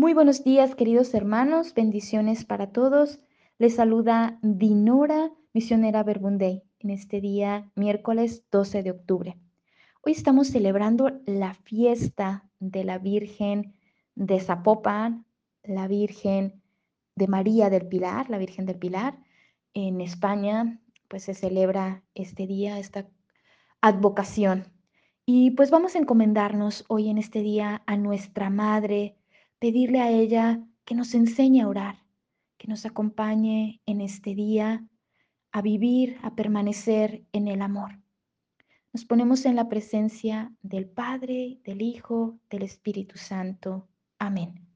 Muy buenos días, queridos hermanos. Bendiciones para todos. Les saluda Dinora, misionera Verbunday, en este día, miércoles 12 de octubre. Hoy estamos celebrando la fiesta de la Virgen de Zapopan, la Virgen de María del Pilar, la Virgen del Pilar. En España, pues se celebra este día, esta advocación. Y pues vamos a encomendarnos hoy en este día a nuestra Madre, pedirle a ella que nos enseñe a orar, que nos acompañe en este día a vivir, a permanecer en el amor. Nos ponemos en la presencia del Padre, del Hijo, del Espíritu Santo. Amén.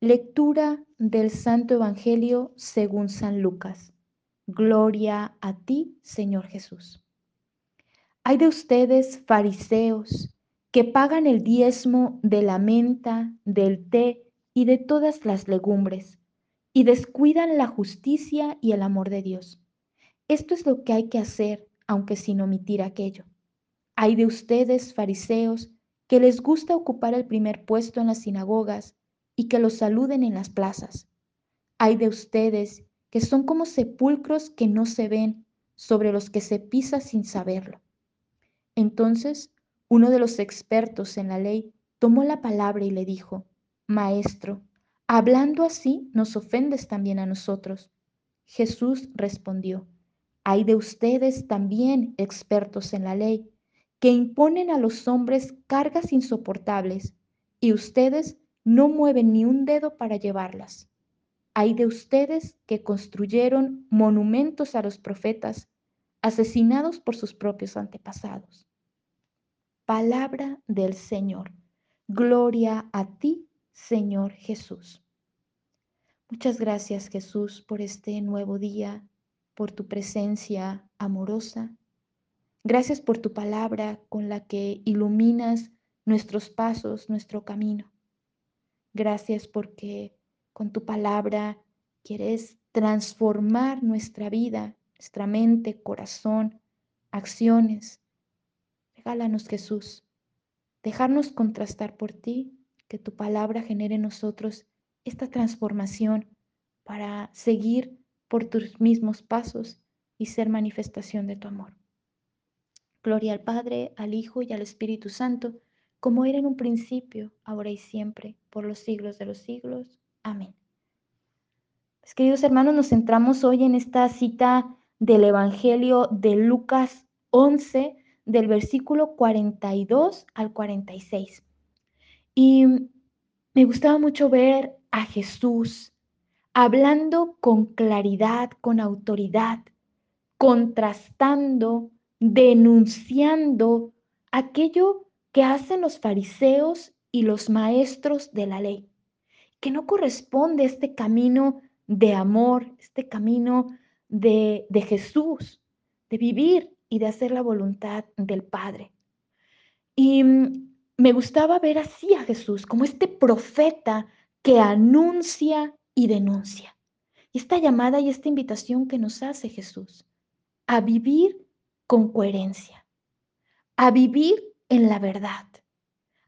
Lectura del Santo Evangelio según San Lucas. Gloria a ti, Señor Jesús. Hay de ustedes, fariseos, que pagan el diezmo de la menta, del té y de todas las legumbres, y descuidan la justicia y el amor de Dios. Esto es lo que hay que hacer, aunque sin omitir aquello. Hay de ustedes, fariseos, que les gusta ocupar el primer puesto en las sinagogas y que los saluden en las plazas. Hay de ustedes que son como sepulcros que no se ven, sobre los que se pisa sin saberlo. Entonces uno de los expertos en la ley tomó la palabra y le dijo, Maestro, hablando así nos ofendes también a nosotros. Jesús respondió, hay de ustedes también expertos en la ley, que imponen a los hombres cargas insoportables, y ustedes no mueven ni un dedo para llevarlas. Hay de ustedes que construyeron monumentos a los profetas, asesinados por sus propios antepasados. Palabra del Señor. Gloria a ti, Señor Jesús. Muchas gracias, Jesús, por este nuevo día, por tu presencia amorosa. Gracias por tu palabra con la que iluminas nuestros pasos, nuestro camino. Gracias porque con tu palabra quieres transformar nuestra vida, nuestra mente, corazón, acciones. Regálanos, Jesús, dejarnos contrastar por ti, que tu palabra genere en nosotros esta transformación para seguir por tus mismos pasos y ser manifestación de tu amor. Gloria al Padre, al Hijo y al Espíritu Santo, como era en un principio, ahora y siempre, por los siglos de los siglos. Amén. Pues, queridos hermanos, nos centramos hoy en esta cita del Evangelio de Lucas 11, del versículo 42 al 46. Y me gustaba mucho ver a Jesús hablando con claridad, con autoridad, contrastando, denunciando aquello que hacen los fariseos y los maestros de la ley, que no corresponde a este camino de amor, este camino de, de Jesús, de vivir y de hacer la voluntad del Padre. Y mm, me gustaba ver así a Jesús, como este profeta que anuncia y denuncia. Y esta llamada y esta invitación que nos hace Jesús a vivir con coherencia, a vivir en la verdad,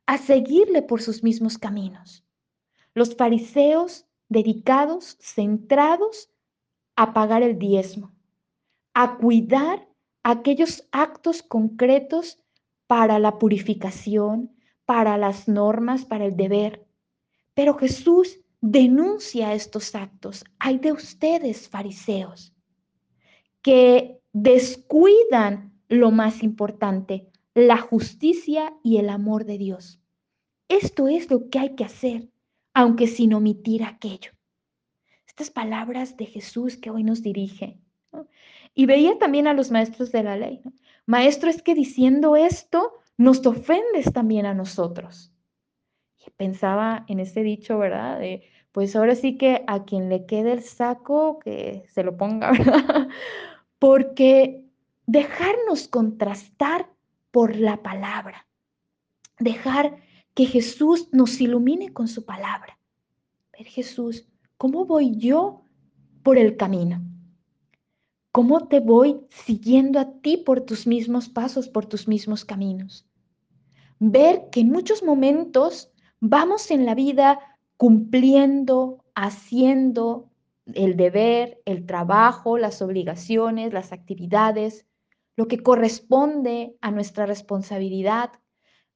a seguirle por sus mismos caminos. Los fariseos dedicados, centrados a pagar el diezmo, a cuidar aquellos actos concretos para la purificación, para las normas, para el deber. Pero Jesús denuncia estos actos. Hay de ustedes, fariseos, que descuidan lo más importante, la justicia y el amor de Dios. Esto es lo que hay que hacer, aunque sin omitir aquello. Estas palabras de Jesús que hoy nos dirige. Y veía también a los maestros de la ley. Maestro, es que diciendo esto nos ofendes también a nosotros. Y pensaba en este dicho, ¿verdad? De, pues ahora sí que a quien le quede el saco, que se lo ponga, ¿verdad? Porque dejarnos contrastar por la palabra, dejar que Jesús nos ilumine con su palabra. Ver Jesús, ¿cómo voy yo por el camino? ¿Cómo te voy siguiendo a ti por tus mismos pasos, por tus mismos caminos? Ver que en muchos momentos vamos en la vida cumpliendo, haciendo el deber, el trabajo, las obligaciones, las actividades, lo que corresponde a nuestra responsabilidad,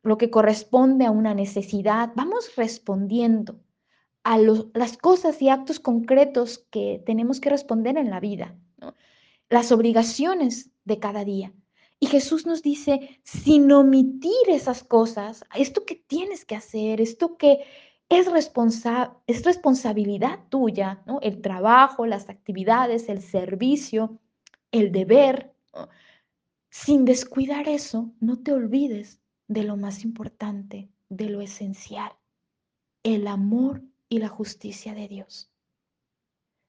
lo que corresponde a una necesidad. Vamos respondiendo a las cosas y actos concretos que tenemos que responder en la vida, las obligaciones de cada día. Y Jesús nos dice, sin omitir esas cosas, esto que tienes que hacer, esto que es, responsa es responsabilidad tuya, ¿no? el trabajo, las actividades, el servicio, el deber. Sin descuidar eso, no te olvides de lo más importante, de lo esencial, el amor y la justicia de Dios.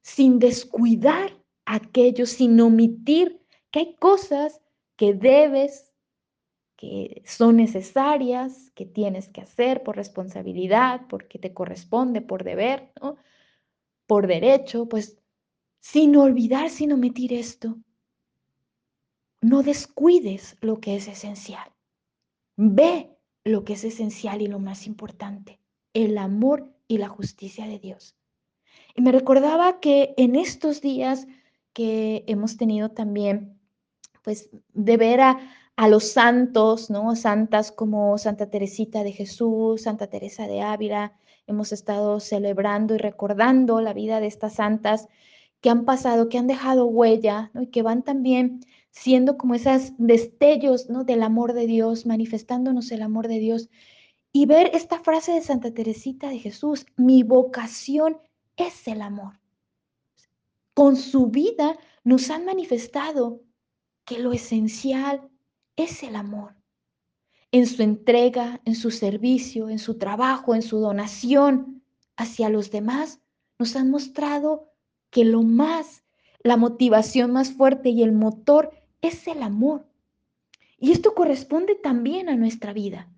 Sin descuidar aquello, sin omitir que hay cosas que debes, que son necesarias, que tienes que hacer por responsabilidad, porque te corresponde, por deber, por derecho, pues sin olvidar, sin omitir esto, no descuides lo que es esencial. Ve lo que es esencial y lo más importante, el amor y la justicia de Dios. Y me recordaba que en estos días que hemos tenido también, pues, de ver a, los santos, ¿no? Santas como Santa Teresita de Jesús, Santa Teresa de Ávila. Hemos estado celebrando y recordando la vida de estas santas que han pasado, que han dejado huella, ¿no? Y que van también siendo como esos destellos, ¿no? Del amor de Dios, manifestándonos el amor de Dios y ver esta frase de Santa Teresita de Jesús, mi vocación es el amor. Con su vida nos han manifestado que lo esencial es el amor. En su entrega, en su servicio, en su trabajo, en su donación hacia los demás, nos han mostrado que lo más, la motivación más fuerte y el motor es el amor. Y esto corresponde también a nuestra vida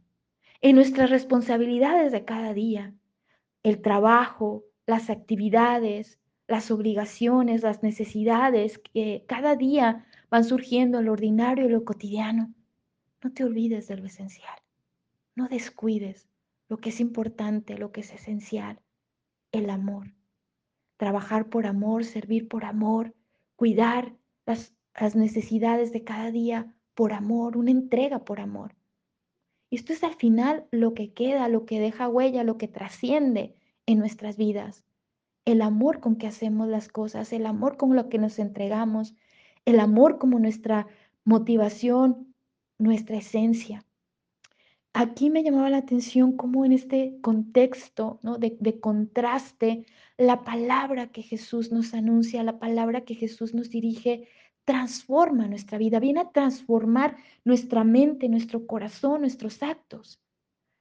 en nuestras responsabilidades de cada día, el trabajo, las actividades, las obligaciones, las necesidades que cada día van surgiendo en lo ordinario y lo cotidiano. No te olvides de lo esencial. No descuides lo que es importante, lo que es esencial, el amor. Trabajar por amor, servir por amor, cuidar las, las necesidades de cada día por amor, una entrega por amor. Esto es al final lo que queda, lo que deja huella, lo que trasciende en nuestras vidas. El amor con que hacemos las cosas, el amor con lo que nos entregamos, el amor como nuestra motivación, nuestra esencia. Aquí me llamaba la atención cómo en este contexto ¿no? de, de contraste, la palabra que Jesús nos anuncia, la palabra que Jesús nos dirige, transforma nuestra vida, viene a transformar nuestra mente, nuestro corazón, nuestros actos.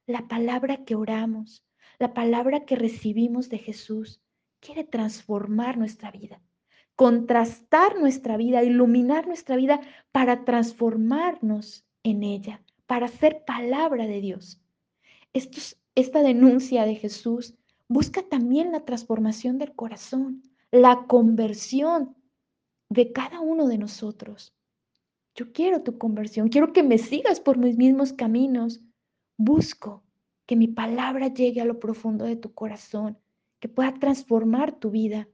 La palabra que oramos, la palabra que recibimos de Jesús, quiere transformar nuestra vida, contrastar nuestra vida, iluminar nuestra vida para transformarnos en ella, para ser palabra de Dios. esta denuncia de Jesús busca también la transformación del corazón, la conversión de cada uno de nosotros. Yo quiero tu conversión, quiero que me sigas por mis mismos caminos. Busco que mi palabra llegue a lo profundo de tu corazón, que pueda transformar tu vida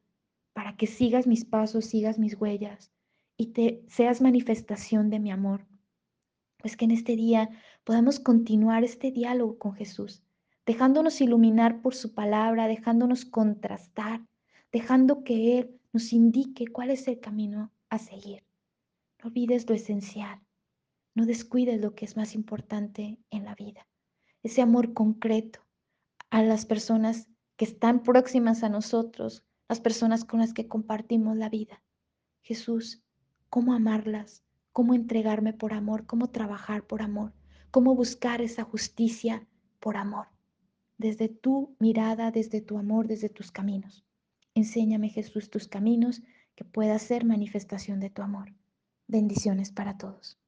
para que sigas mis pasos, sigas mis huellas y te seas manifestación de mi amor. Pues que en este día podamos continuar este diálogo con Jesús, dejándonos iluminar por su palabra, dejándonos contrastar, dejando que Él nos indique cuál es el camino a seguir. No olvides lo esencial, no descuides lo que es más importante en la vida, ese amor concreto a las personas que están próximas a nosotros, las personas con las que compartimos la vida. Jesús, cómo amarlas, cómo entregarme por amor, cómo trabajar por amor, cómo buscar esa justicia por amor, desde tu mirada, desde tu amor, desde tus caminos. Enséñame, Jesús, tus caminos, que pueda ser manifestación de tu amor. Bendiciones para todos.